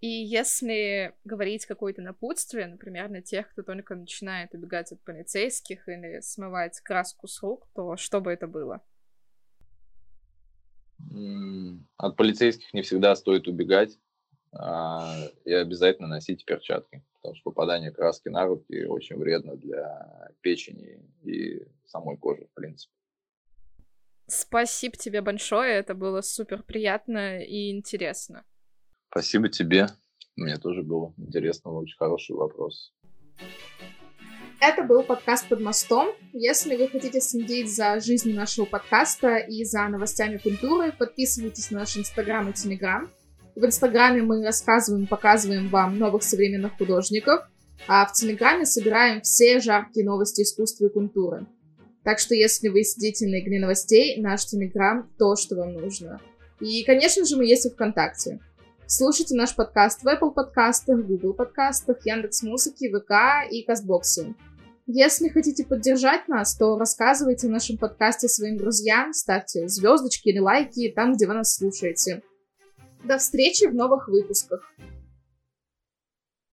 И если говорить какое-то напутствие, например, на тех, кто только начинает убегать от полицейских или смывать краску с рук, то что бы это было? От полицейских не всегда стоит убегать и обязательно носить перчатки, потому что попадание краски на руки очень вредно для печени и самой кожи, в принципе. Спасибо тебе большое, это было супер приятно и интересно. Спасибо тебе, мне тоже было интересно, очень хороший вопрос. Это был подкаст «Под мостом». Если вы хотите следить за жизнью нашего подкаста и за новостями культуры, подписывайтесь на наш Инстаграм и Телеграм. В Инстаграме мы рассказываем, показываем вам новых современных художников, а в Телеграме собираем все жаркие новости искусства и культуры. Так что, если вы сидите на игле новостей, наш Телеграм — то, что вам нужно. И, конечно же, мы есть в ВКонтакте. Слушайте наш подкаст в Apple подкастах, Google подкастах, Яндекс.Музыке, ВК и Кастбоксе. Если хотите поддержать нас, то рассказывайте о нашем подкасте своим друзьям, ставьте звездочки или лайки там, где вы нас слушаете. До встречи в новых выпусках.